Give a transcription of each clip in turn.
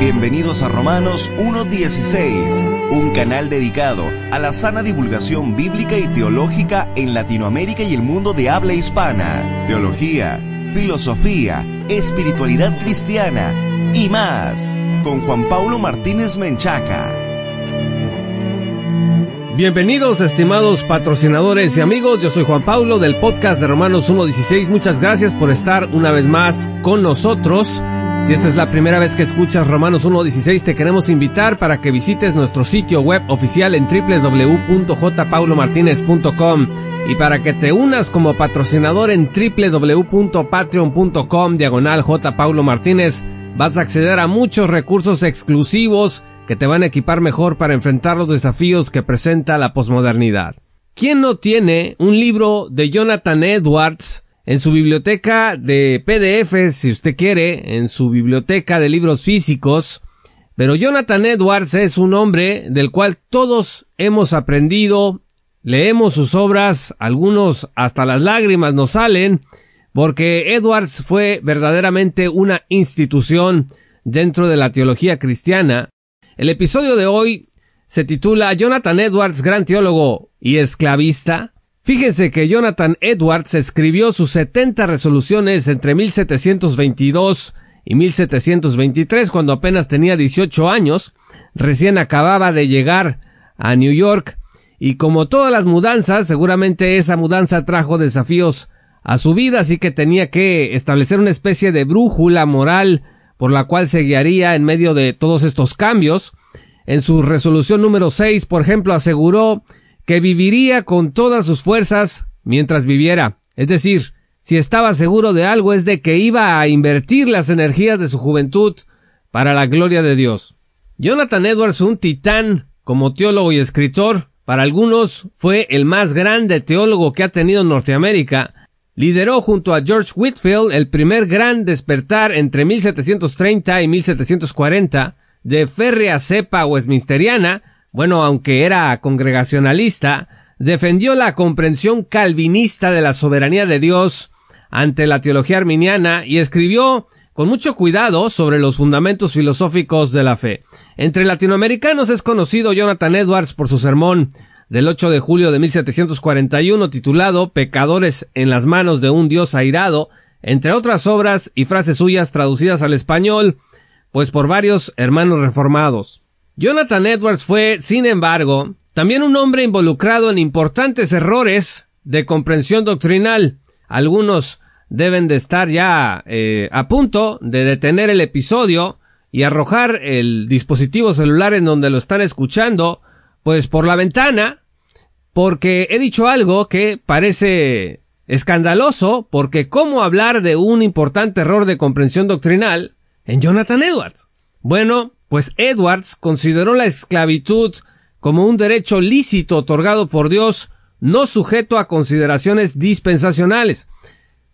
Bienvenidos a Romanos 1.16, un canal dedicado a la sana divulgación bíblica y teológica en Latinoamérica y el mundo de habla hispana. Teología, filosofía, espiritualidad cristiana y más, con Juan Paulo Martínez Menchaca. Bienvenidos estimados patrocinadores y amigos, yo soy Juan Paulo del podcast de Romanos 1.16, muchas gracias por estar una vez más con nosotros. Si esta es la primera vez que escuchas Romanos 1.16, te queremos invitar para que visites nuestro sitio web oficial en www.jpaulomartinez.com y para que te unas como patrocinador en www.patreon.com diagonal Martínez. Vas a acceder a muchos recursos exclusivos que te van a equipar mejor para enfrentar los desafíos que presenta la posmodernidad. ¿Quién no tiene un libro de Jonathan Edwards en su biblioteca de PDF, si usted quiere, en su biblioteca de libros físicos. Pero Jonathan Edwards es un hombre del cual todos hemos aprendido, leemos sus obras, algunos hasta las lágrimas nos salen, porque Edwards fue verdaderamente una institución dentro de la teología cristiana. El episodio de hoy se titula Jonathan Edwards, gran teólogo y esclavista. Fíjense que Jonathan Edwards escribió sus 70 resoluciones entre 1722 y 1723 cuando apenas tenía 18 años, recién acababa de llegar a New York y como todas las mudanzas, seguramente esa mudanza trajo desafíos a su vida, así que tenía que establecer una especie de brújula moral por la cual se guiaría en medio de todos estos cambios. En su resolución número 6, por ejemplo, aseguró que viviría con todas sus fuerzas mientras viviera. Es decir, si estaba seguro de algo es de que iba a invertir las energías de su juventud para la gloria de Dios. Jonathan Edwards, un titán como teólogo y escritor, para algunos fue el más grande teólogo que ha tenido Norteamérica, lideró junto a George Whitfield el primer gran despertar entre 1730 y 1740 de férrea cepa westminsteriana bueno, aunque era congregacionalista, defendió la comprensión calvinista de la soberanía de Dios ante la teología arminiana y escribió con mucho cuidado sobre los fundamentos filosóficos de la fe. Entre latinoamericanos es conocido Jonathan Edwards por su sermón del 8 de julio de 1741 titulado Pecadores en las manos de un Dios airado, entre otras obras y frases suyas traducidas al español, pues por varios hermanos reformados. Jonathan Edwards fue, sin embargo, también un hombre involucrado en importantes errores de comprensión doctrinal. Algunos deben de estar ya eh, a punto de detener el episodio y arrojar el dispositivo celular en donde lo están escuchando, pues por la ventana, porque he dicho algo que parece escandaloso, porque cómo hablar de un importante error de comprensión doctrinal en Jonathan Edwards. Bueno, pues Edwards consideró la esclavitud como un derecho lícito otorgado por Dios, no sujeto a consideraciones dispensacionales.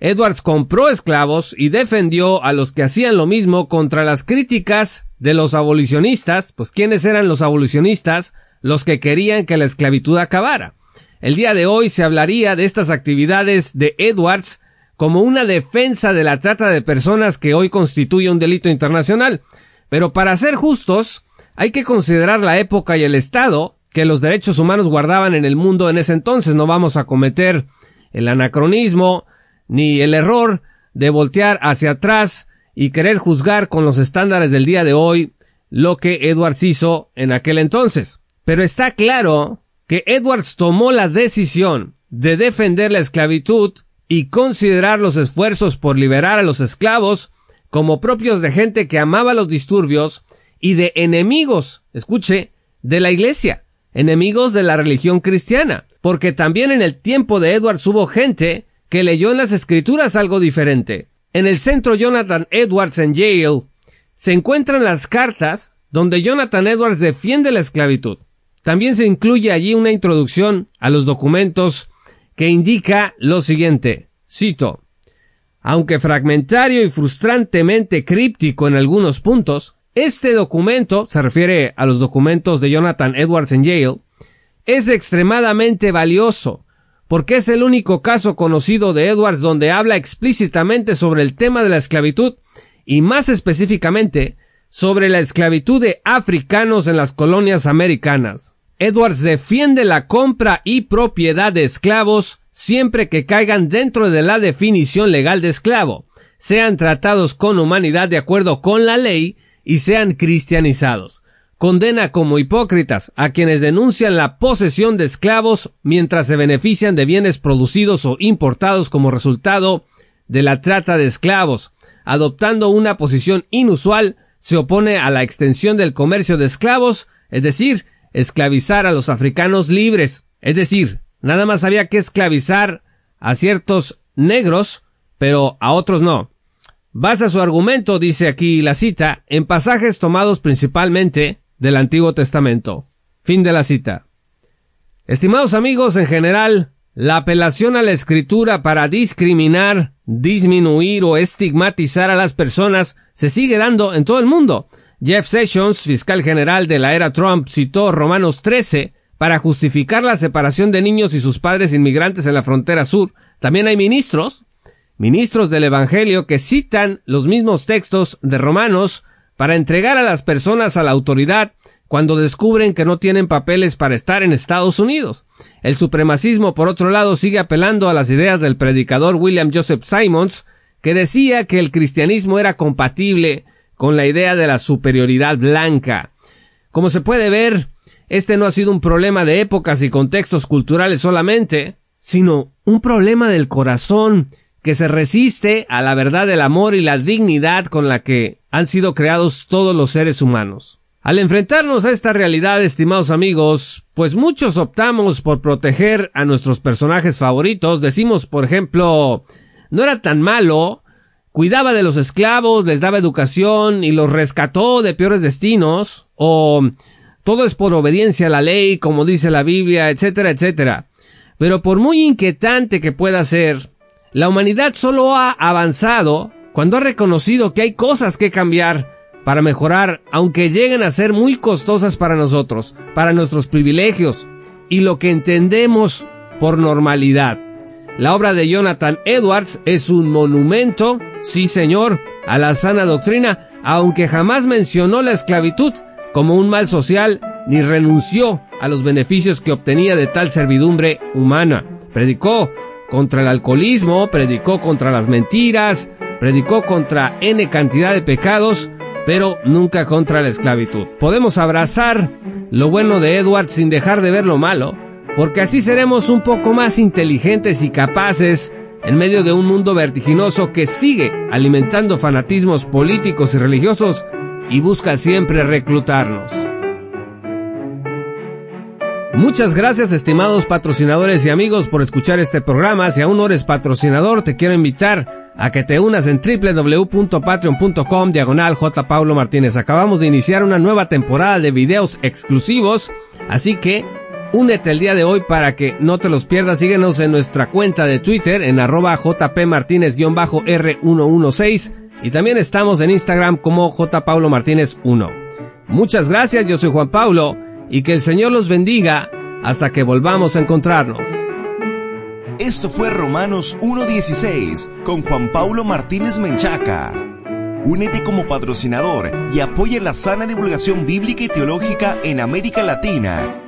Edwards compró esclavos y defendió a los que hacían lo mismo contra las críticas de los abolicionistas, pues ¿quiénes eran los abolicionistas? Los que querían que la esclavitud acabara. El día de hoy se hablaría de estas actividades de Edwards como una defensa de la trata de personas que hoy constituye un delito internacional. Pero para ser justos, hay que considerar la época y el estado que los derechos humanos guardaban en el mundo en ese entonces. No vamos a cometer el anacronismo ni el error de voltear hacia atrás y querer juzgar con los estándares del día de hoy lo que Edwards hizo en aquel entonces. Pero está claro que Edwards tomó la decisión de defender la esclavitud y considerar los esfuerzos por liberar a los esclavos como propios de gente que amaba los disturbios y de enemigos, escuche, de la iglesia, enemigos de la religión cristiana, porque también en el tiempo de Edwards hubo gente que leyó en las escrituras algo diferente. En el centro Jonathan Edwards en Yale se encuentran las cartas donde Jonathan Edwards defiende la esclavitud. También se incluye allí una introducción a los documentos que indica lo siguiente. Cito. Aunque fragmentario y frustrantemente críptico en algunos puntos, este documento, se refiere a los documentos de Jonathan Edwards en Yale, es extremadamente valioso, porque es el único caso conocido de Edwards donde habla explícitamente sobre el tema de la esclavitud y más específicamente sobre la esclavitud de africanos en las colonias americanas. Edwards defiende la compra y propiedad de esclavos siempre que caigan dentro de la definición legal de esclavo, sean tratados con humanidad de acuerdo con la ley y sean cristianizados. Condena como hipócritas a quienes denuncian la posesión de esclavos mientras se benefician de bienes producidos o importados como resultado de la trata de esclavos, adoptando una posición inusual se opone a la extensión del comercio de esclavos, es decir, esclavizar a los africanos libres. Es decir, nada más había que esclavizar a ciertos negros, pero a otros no. Basa su argumento, dice aquí la cita, en pasajes tomados principalmente del Antiguo Testamento. Fin de la cita. Estimados amigos, en general, la apelación a la escritura para discriminar, disminuir o estigmatizar a las personas se sigue dando en todo el mundo. Jeff Sessions, fiscal general de la era Trump, citó Romanos 13 para justificar la separación de niños y sus padres inmigrantes en la frontera sur. También hay ministros, ministros del Evangelio que citan los mismos textos de Romanos para entregar a las personas a la autoridad cuando descubren que no tienen papeles para estar en Estados Unidos. El supremacismo, por otro lado, sigue apelando a las ideas del predicador William Joseph Simons, que decía que el cristianismo era compatible con la idea de la superioridad blanca. Como se puede ver, este no ha sido un problema de épocas y contextos culturales solamente, sino un problema del corazón que se resiste a la verdad del amor y la dignidad con la que han sido creados todos los seres humanos. Al enfrentarnos a esta realidad, estimados amigos, pues muchos optamos por proteger a nuestros personajes favoritos, decimos, por ejemplo, no era tan malo, cuidaba de los esclavos, les daba educación y los rescató de peores destinos, o todo es por obediencia a la ley, como dice la Biblia, etcétera, etcétera. Pero por muy inquietante que pueda ser, la humanidad solo ha avanzado cuando ha reconocido que hay cosas que cambiar para mejorar, aunque lleguen a ser muy costosas para nosotros, para nuestros privilegios y lo que entendemos por normalidad. La obra de Jonathan Edwards es un monumento, sí señor, a la sana doctrina, aunque jamás mencionó la esclavitud como un mal social ni renunció a los beneficios que obtenía de tal servidumbre humana. Predicó contra el alcoholismo, predicó contra las mentiras, predicó contra N cantidad de pecados, pero nunca contra la esclavitud. Podemos abrazar lo bueno de Edward sin dejar de ver lo malo, porque así seremos un poco más inteligentes y capaces en medio de un mundo vertiginoso que sigue alimentando fanatismos políticos y religiosos y busca siempre reclutarnos. Muchas gracias estimados patrocinadores y amigos por escuchar este programa. Si aún no eres patrocinador, te quiero invitar a que te unas en www.patreon.com diagonal J. Martínez. Acabamos de iniciar una nueva temporada de videos exclusivos, así que únete el día de hoy para que no te los pierdas. Síguenos en nuestra cuenta de Twitter en arroba jpmartínez-r116 y también estamos en Instagram como J. Paulo Martínez 1. Muchas gracias, yo soy Juan Paulo y que el Señor los bendiga hasta que volvamos a encontrarnos. Esto fue Romanos 1.16 con Juan Paulo Martínez Menchaca. Únete como patrocinador y apoya la sana divulgación bíblica y teológica en América Latina.